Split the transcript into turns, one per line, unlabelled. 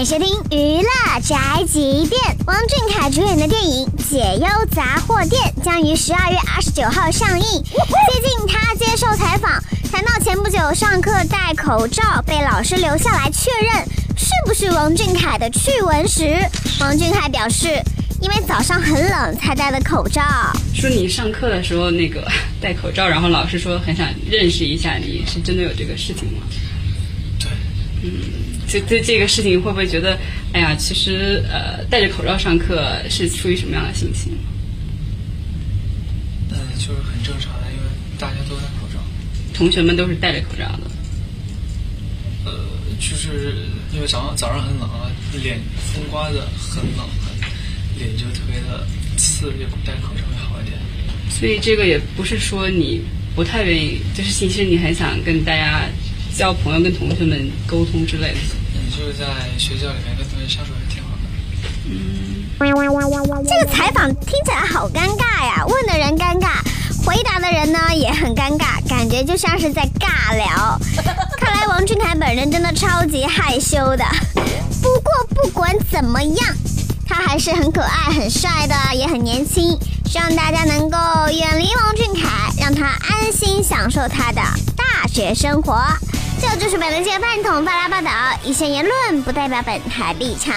迎收听娱乐宅急便。王俊凯主演的电影《解忧杂货店》将于十二月二十九号上映。最近他接受采访，谈到前不久上课戴口罩被老师留下来确认是不是王俊凯的趣闻时，王俊凯表示，因为早上很冷才戴的口罩。
说你上课的时候那个戴口罩，然后老师说很想认识一下你，是真的有这个事情吗？
对，
嗯。对对这个事情会不会觉得，哎呀，其实呃戴着口罩上课是出于什么样的心情？
嗯，就是很正常的，因为大家都戴口罩。
同学们都是戴着口罩的。
呃，就是因为早上早上很冷啊，脸风刮的很冷，脸就特别的刺，就戴口罩会好一点。
所以这个也不是说你不太愿意，就是其实你很想跟大家交朋友，跟同学们沟通之类的。
你就是在学校里面跟同学相处还挺好的。
嗯，这个采访听起来好尴尬呀，问的人尴尬，回答的人呢也很尴尬，感觉就像是在尬聊。看来王俊凯本人真的超级害羞的。不过不管怎么样，他还是很可爱、很帅的，也很年轻。希望大家能够远离王俊凯，让他安心享受他的大学生活。这就是本台的饭桶发来报道，以上言论不代表本台立场。